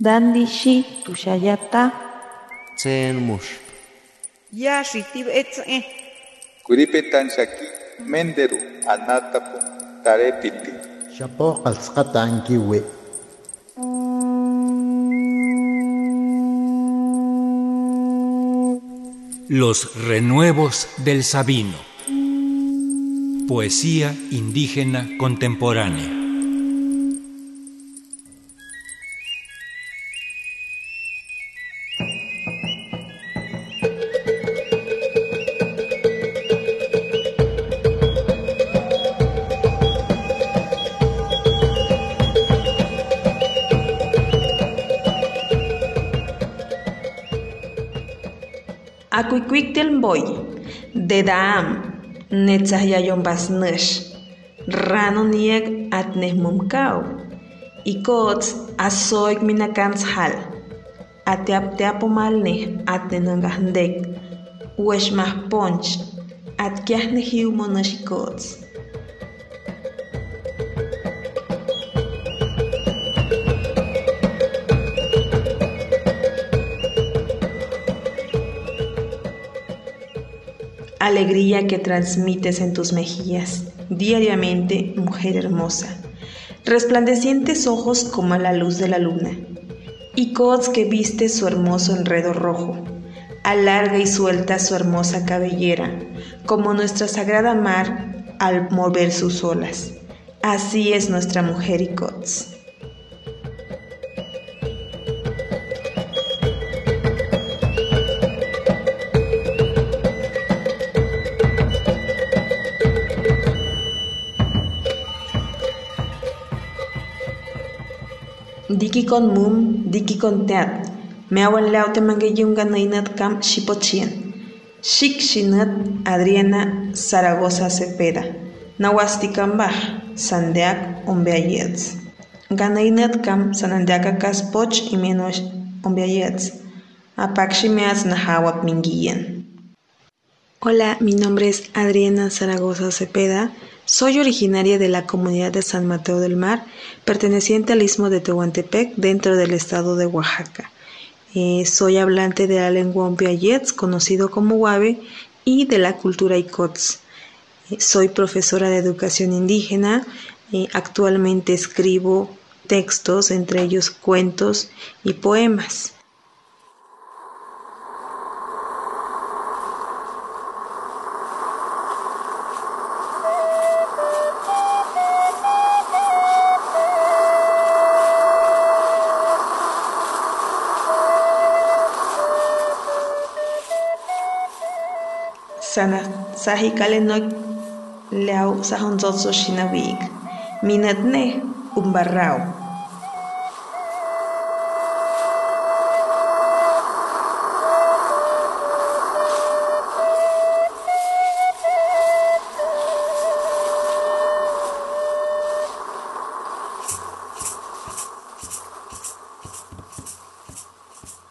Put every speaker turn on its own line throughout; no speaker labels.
Dandi shi tushayata.
Tsen mush.
Ya shitib etze.
Kuripetan shaki menderu anatapu tarepiti.
Shapo qalsqata ankiwi.
Los renuevos del Sabino. Poesía indígena contemporánea.
Akuikuiktel boy, de daam, netzayayon basnush, rano nieg atneh mumkau, ikots asoik minakans hal, ateap teapomal neh atnenangahdek, wesh mah ponch, atkiah nehiu alegría que transmites en tus mejillas, diariamente, mujer hermosa, resplandecientes ojos como la luz de la luna, y cots que viste su hermoso enredo rojo, alarga y suelta su hermosa cabellera, como nuestra sagrada mar al mover sus olas. Así es nuestra mujer Icots. Diki con mum, diki con teat. Meawan laute mangueyun ganainat kam. Shik shinat Adriana Zaragoza Cepeda. Nawastikambah, sandeak ombeayets. Ganainat kam sanandeaka kaspoch y menos ombeayets. Apakshimeats nahawak minguien. Hola, mi nombre es Adriana Zaragoza Cepeda. Soy originaria de la comunidad de San Mateo del Mar, perteneciente al istmo de Tehuantepec, dentro del estado de Oaxaca. Eh, soy hablante de la lengua Ompiayets, conocido como Huave, y de la cultura Icots. Eh, soy profesora de educación indígena. Actualmente escribo textos, entre ellos cuentos y poemas. sahikale no leau sahonzotso shinawik minatne umbarrao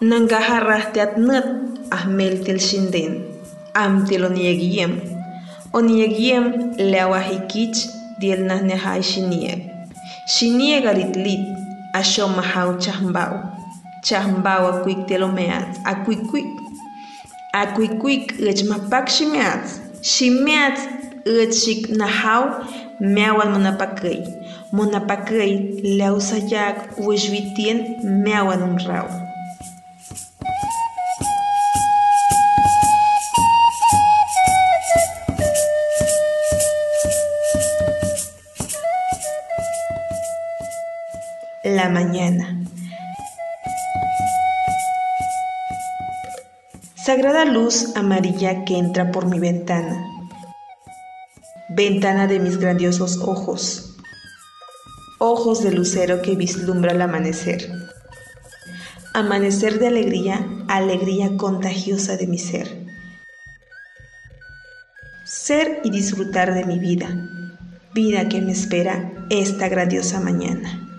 Nangaharrahtiat nët ahmeltil shinden. Amtil oniegiem. Leawahikich diel nahnehai shinieg. Shinieg aritlit asho mahau chahmbao. Chahmbao akuik telomeat. Akuikuik. Akuikuik ech mapak shimeat. Shimeat ech shik nahau meawan monapakay. Monapakay leausayak ueshvitien meawan unrao. La mañana. Sagrada luz amarilla que entra por mi ventana. Ventana de mis grandiosos ojos. Ojos de lucero que vislumbra el amanecer. Amanecer de alegría, alegría contagiosa de mi ser. Ser y disfrutar de mi vida, vida que me espera esta grandiosa mañana.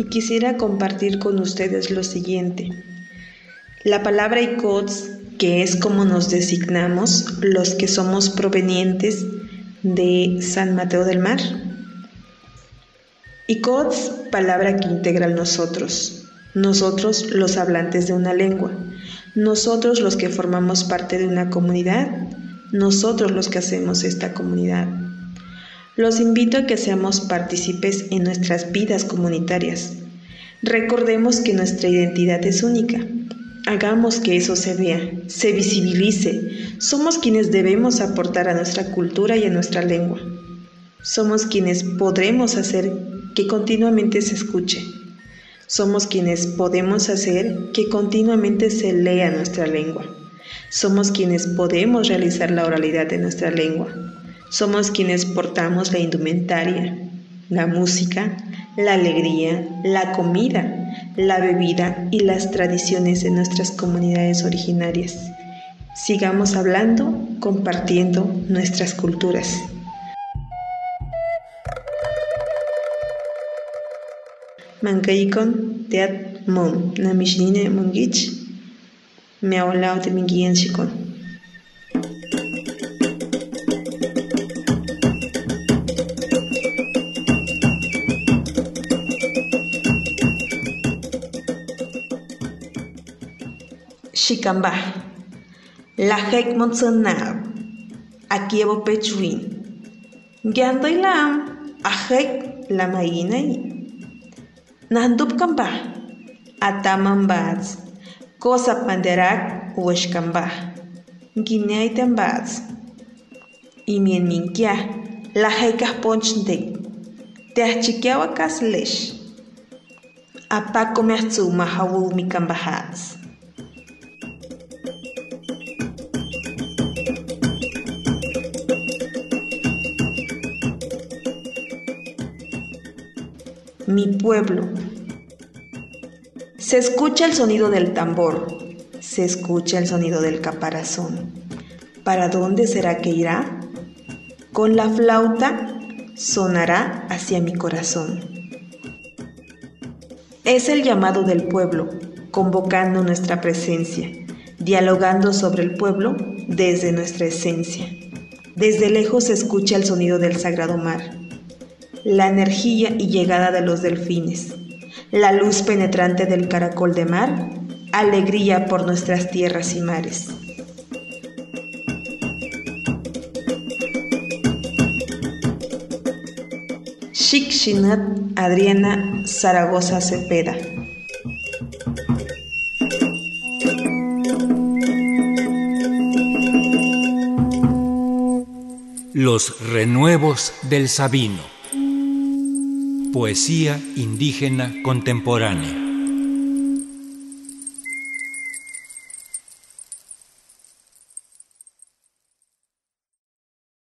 Y quisiera compartir con ustedes lo siguiente. La palabra ICOTS, que es como nos designamos los que somos provenientes de San Mateo del Mar. ICOTS, palabra que integra a nosotros, nosotros los hablantes de una lengua, nosotros los que formamos parte de una comunidad, nosotros los que hacemos esta comunidad. Los invito a que seamos partícipes en nuestras vidas comunitarias. Recordemos que nuestra identidad es única. Hagamos que eso se vea, se visibilice. Somos quienes debemos aportar a nuestra cultura y a nuestra lengua. Somos quienes podremos hacer que continuamente se escuche. Somos quienes podemos hacer que continuamente se lea nuestra lengua. Somos quienes podemos realizar la oralidad de nuestra lengua. Somos quienes portamos la indumentaria, la música, la alegría, la comida, la bebida y las tradiciones de nuestras comunidades originarias. Sigamos hablando, compartiendo nuestras culturas. Mankaikon teat mom mishnine mungich miaulao de mingien shikon. Shikamba. La hek monsonar. Akievo pechuin. Gyandoi lam. Ahek la mainai. Nandup kamba. Atamambaz. Cosa panderak ueshkamba. Guinea tambaz. Y minkia. La hekas ponchndek. Te achikiawa kaslesh. Apaco me atzuma hawu mi pueblo. Se escucha el sonido del tambor, se escucha el sonido del caparazón. ¿Para dónde será que irá? Con la flauta sonará hacia mi corazón. Es el llamado del pueblo, convocando nuestra presencia, dialogando sobre el pueblo desde nuestra esencia. Desde lejos se escucha el sonido del sagrado mar la energía y llegada de los delfines, la luz penetrante del caracol de mar, alegría por nuestras tierras y mares. Shikshinat Adriana Zaragoza Cepeda.
Los renuevos del Sabino. Poesía indígena contemporánea.